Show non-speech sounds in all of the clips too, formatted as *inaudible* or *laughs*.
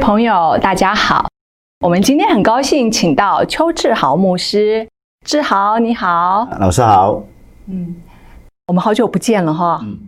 朋友，大家好。我们今天很高兴请到邱志豪牧师。志豪，你好，老师好。嗯，我们好久不见了哈。嗯，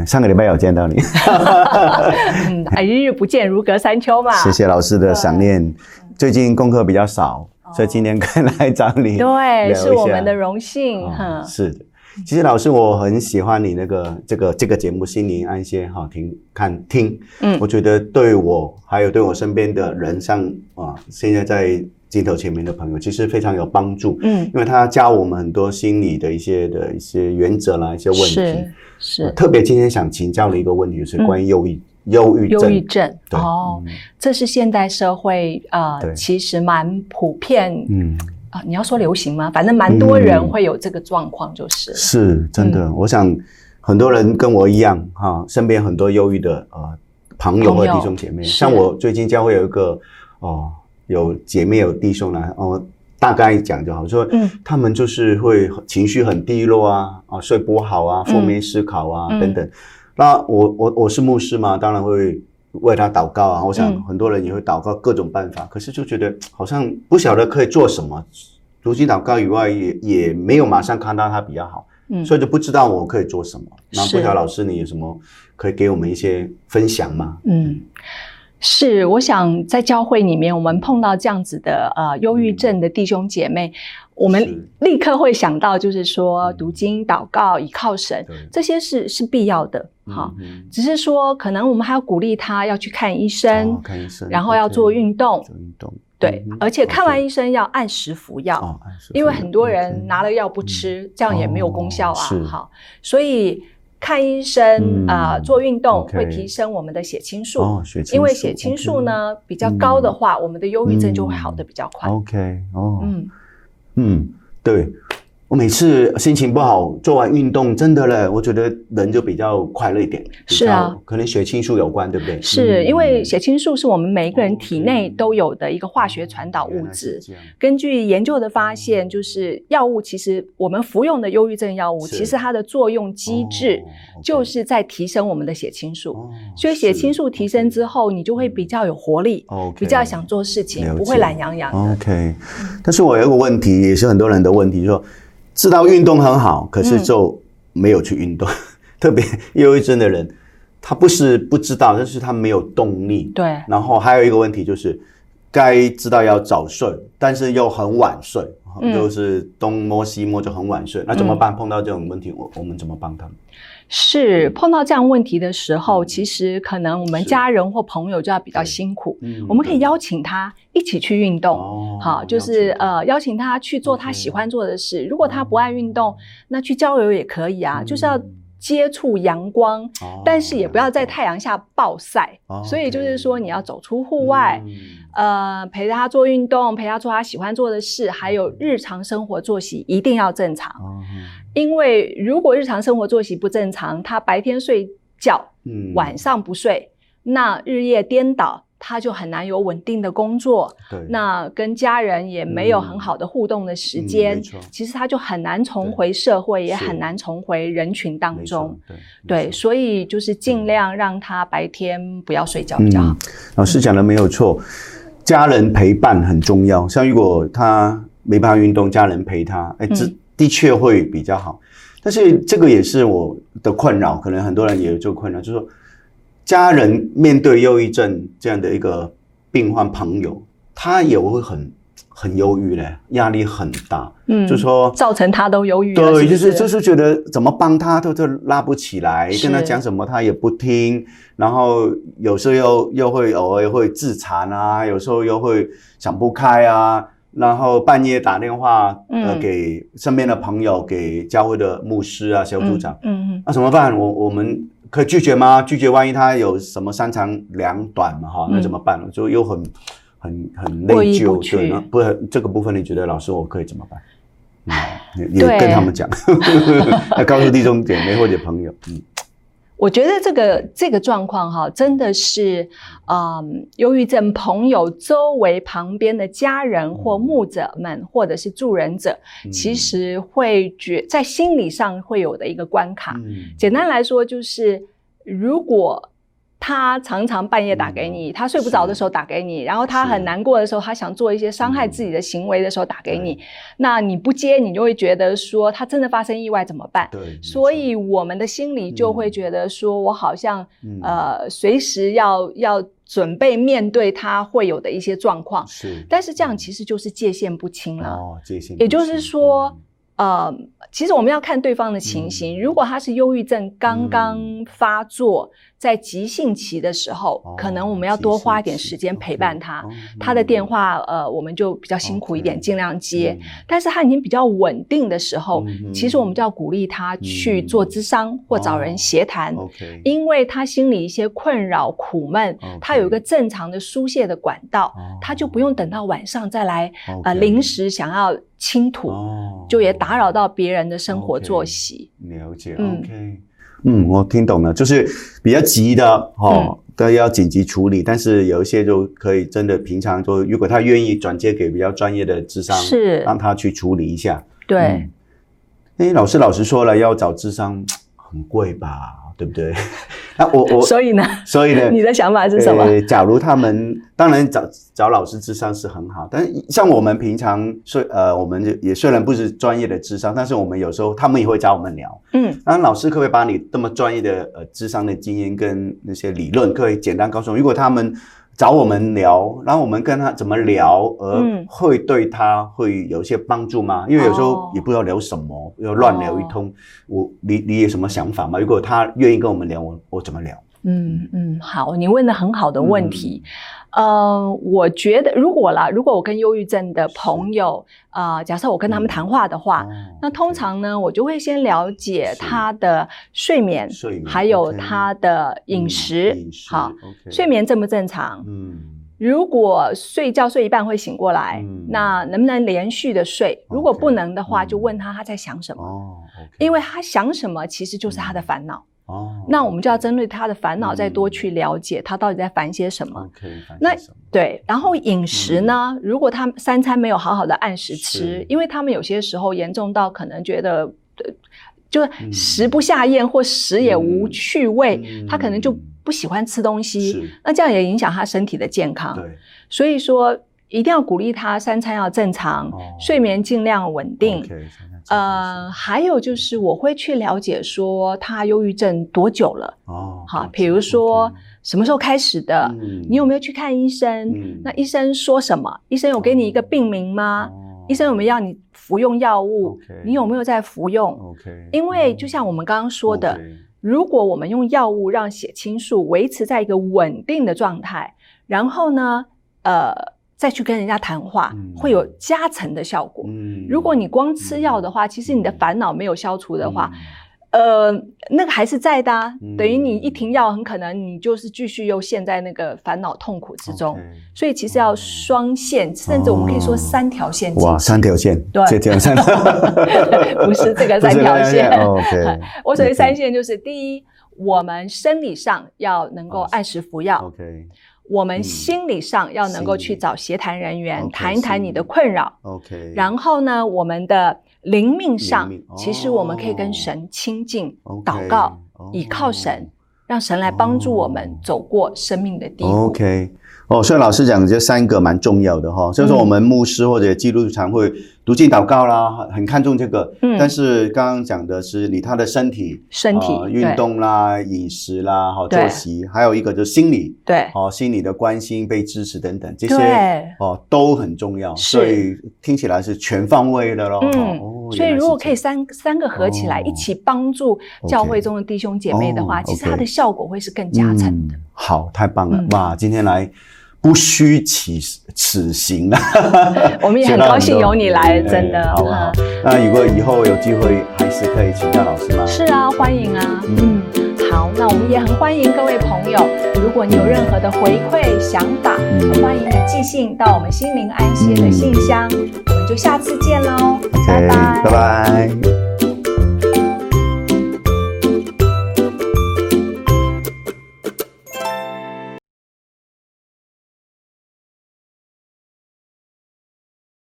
呃，上个礼拜有见到你。*laughs* 嗯，一日不见如隔三秋嘛。谢谢老师的想念。最近功课比较少，所以今天可以来找你。对，是我们的荣幸。哈，是的。其实老师，我很喜欢你那个这个这个节目《心灵安歇》哈，听看听，嗯，我觉得对我还有对我身边的人，像啊，现在在镜头前面的朋友，其实非常有帮助，嗯，因为他教我们很多心理的一些的一些原则啦，一些问题，是是。特别今天想请教的一个问题，就是关于忧郁、忧郁症。忧郁症，哦，这是现代社会啊，其实蛮普遍，嗯。你要说流行吗？反正蛮多人会有这个状况，就是、嗯、是真的。嗯、我想很多人跟我一样哈，身边很多忧郁的呃朋友和弟兄姐妹。像我最近教会有一个哦，有姐妹有弟兄来哦，大概讲就好，说嗯，他们就是会情绪很低落啊，啊睡不好啊，负面思考啊、嗯、等等。那我我我是牧师嘛，当然会。为他祷告啊！我想很多人也会祷告各种办法，嗯、可是就觉得 *tsk* 好像不晓得可以做什么。如今祷告以外也，也也没有马上看到他比较好，嗯，所以就不知道我可以做什么。那不晓得老师，你有什么可以给我们一些分享吗？嗯，是，我想在教会里面，我们碰到这样子的呃忧郁症的弟兄姐妹。我们立刻会想到，就是说读经、祷告、倚靠神，这些是是必要的。哈，只是说可能我们还要鼓励他要去看医生，看医生，然后要做运动，做运动，对，而且看完医生要按时服药，因为很多人拿了药不吃，这样也没有功效啊。好，所以看医生啊，做运动会提升我们的血清素，因为血清素呢比较高的话，我们的忧郁症就会好的比较快。OK，哦，嗯。嗯，对。我每次心情不好，做完运动，真的嘞，我觉得人就比较快乐一点。是啊，可能血清素有关，对不对？是因为血清素是我们每一个人体内都有的一个化学传导物质。根据研究的发现，就是药物其实我们服用的忧郁症药物，其实它的作用机制就是在提升我们的血清素。所以血清素提升之后，你就会比较有活力，比较想做事情，不会懒洋洋的。OK，但是我有一个问题，也是很多人的问题，就说。知道运动很好，可是就没有去运动。嗯、*laughs* 特别忧郁症的人，他不是不知道，但是他没有动力。对。然后还有一个问题就是，该知道要早睡，但是又很晚睡，嗯、就是东摸西摸就很晚睡。那怎么办？嗯、碰到这种问题，我我们怎么帮他们？是碰到这样问题的时候，其实可能我们家人或朋友就要比较辛苦。我们可以邀请他一起去运动，好，就是呃邀请他去做他喜欢做的事。如果他不爱运动，那去郊游也可以啊，就是要接触阳光，但是也不要在太阳下暴晒。所以就是说你要走出户外，呃，陪他做运动，陪他做他喜欢做的事，还有日常生活作息一定要正常。因为如果日常生活作息不正常，他白天睡觉，嗯，晚上不睡，那日夜颠倒，他就很难有稳定的工作。对，那跟家人也没有很好的互动的时间。其实他就很难重回社会，也很难重回人群当中。对，对，所以就是尽量让他白天不要睡觉比较好。嗯，老师讲的没有错，家人陪伴很重要。像如果他没办法运动，家人陪他，哎，这。的确会比较好，但是这个也是我的困扰，可能很多人也有这个困扰，就是说家人面对忧郁症这样的一个病患朋友，他也会很很忧郁嘞，压力很大，嗯，就说造成他都忧郁，对，就是就是觉得怎么帮他都都拉不起来，跟他讲什么他也不听，然后有时候又又会偶尔会自残啊，有时候又会想不开啊。然后半夜打电话，呃，给身边的朋友，给教会的牧师啊、小组长，嗯嗯，那怎么办？我我们可以拒绝吗？拒绝，万一他有什么三长两短嘛，哈，那怎么办呢？就又很很很内疚，对，那不，这个部分你觉得老师我可以怎么办？*laughs* 嗯，也跟他们讲，要告诉弟兄姐妹或者朋友，嗯。我觉得这个这个状况哈，真的是，嗯，忧郁症朋友周围旁边的家人或牧者们，或者是助人者，其实会觉在心理上会有的一个关卡。简单来说，就是如果他常常半夜打给你，他睡不着的时候打给你，然后他很难过的时候，他想做一些伤害自己的行为的时候打给你，那你不接，你就会觉得说他真的发生意外怎么办？对，所以我们的心里就会觉得说我好像呃随时要要准备面对他会有的一些状况。是，但是这样其实就是界限不清了。哦，界限，也就是说。呃，其实我们要看对方的情形。嗯、如果他是忧郁症刚刚发作，嗯、在急性期的时候，哦、可能我们要多花一点时间陪伴他。哦、他的电话，呃，我们就比较辛苦一点，尽量接。嗯、但是他已经比较稳定的时候，嗯、其实我们就要鼓励他去做咨商、嗯、或找人协谈，哦 okay、因为他心里一些困扰、苦闷，他有一个正常的疏泄的管道，哦、他就不用等到晚上再来，呃，临时想要。倾吐，哦、就也打扰到别人的生活作息。了解、嗯、，OK，嗯，我听懂了，就是比较急的，哦，都、嗯、要紧急处理。但是有一些就可以真的平常就，如果他愿意转接给比较专业的智商，是让他去处理一下。对，哎、嗯，老师老实说了，要找智商很贵吧？对不对？*laughs* 那我我 *laughs* 所以呢？*laughs* 所以呢？你的想法是什么？呃，假如他们当然找找老师智商是很好，但是像我们平常虽呃，我们也虽然不是专业的智商，但是我们有时候他们也会找我们聊。嗯，那老师可不可以把你这么专业的呃智商的经验跟那些理论，可以简单告诉我？如果他们。找我们聊，然后我们跟他怎么聊，而会对他会有一些帮助吗？嗯、因为有时候也不知道聊什么，哦、要乱聊一通。我你你有什么想法吗？如果他愿意跟我们聊，我我怎么聊？嗯嗯，好，你问的很好的问题。嗯。呃，我觉得如果啦，如果我跟忧郁症的朋友，啊、呃，假设我跟他们谈话的话，嗯、那通常呢，我就会先了解他的睡眠，睡眠还有他的饮食，嗯、饮食好睡眠正不正常？嗯，如果睡觉睡一半会醒过来，嗯、那能不能连续的睡？如果不能的话，就问他他在想什么，哦 okay、因为他想什么其实就是他的烦恼。嗯哦，那我们就要针对他的烦恼，再多去了解他到底在烦些什么。Okay, 那对，然后饮食呢？嗯、如果他三餐没有好好的按时吃，因为他们有些时候严重到可能觉得，就是食不下咽或食也无趣味，嗯、他可能就不喜欢吃东西。那这样也影响他身体的健康。对，所以说一定要鼓励他三餐要正常，哦、睡眠尽量稳定。Okay, 呃，还有就是我会去了解说他忧郁症多久了哦，好，比如说什么时候开始的，你有没有去看医生？那医生说什么？医生有给你一个病名吗？医生有没有要你服用药物？你有没有在服用？OK，因为就像我们刚刚说的，如果我们用药物让血清素维持在一个稳定的状态，然后呢，呃。再去跟人家谈话，嗯、会有加成的效果。嗯、如果你光吃药的话，嗯、其实你的烦恼没有消除的话，嗯、呃，那个还是在的、等于你一停药，很可能你就是继续又陷在那个烦恼痛苦之中。所以其实要双线，哦、甚至我们可以说三条线。哇，三条线，对，这条线，*laughs* *laughs* 不是这个三条线。*laughs* 我所谓三线就是：第一，我们生理上要能够按时服药。OK。我们心理上要能够去找协谈人员谈一谈你的困扰。OK。然后呢，我们的灵命上，其实我们可以跟神亲近，祷告，倚靠神，让神来帮助我们走过生命的低谷。OK。哦，所以老师讲的这三个蛮重要的哈，就是说我们牧师或者基督徒会。读经祷告啦，很看重这个。嗯，但是刚刚讲的是你他的身体、身体运动啦、饮食啦、好作息，还有一个就是心理，对，哦，心理的关心、被支持等等这些，哦，都很重要。所以听起来是全方位的咯。嗯，所以如果可以三三个合起来一起帮助教会中的弟兄姐妹的话，其实它的效果会是更加成的。好，太棒了！哇，今天来。不虚此此行啊！*laughs* 我们也很高兴有你来，*laughs* 真的。好不好？那如果以后有机会，还是可以请教老师吗？是啊，欢迎啊。嗯，好，那我们也很欢迎各位朋友，如果你有任何的回馈想法，信到我们心灵安息的信箱。我们就下次见喽，拜拜，拜拜。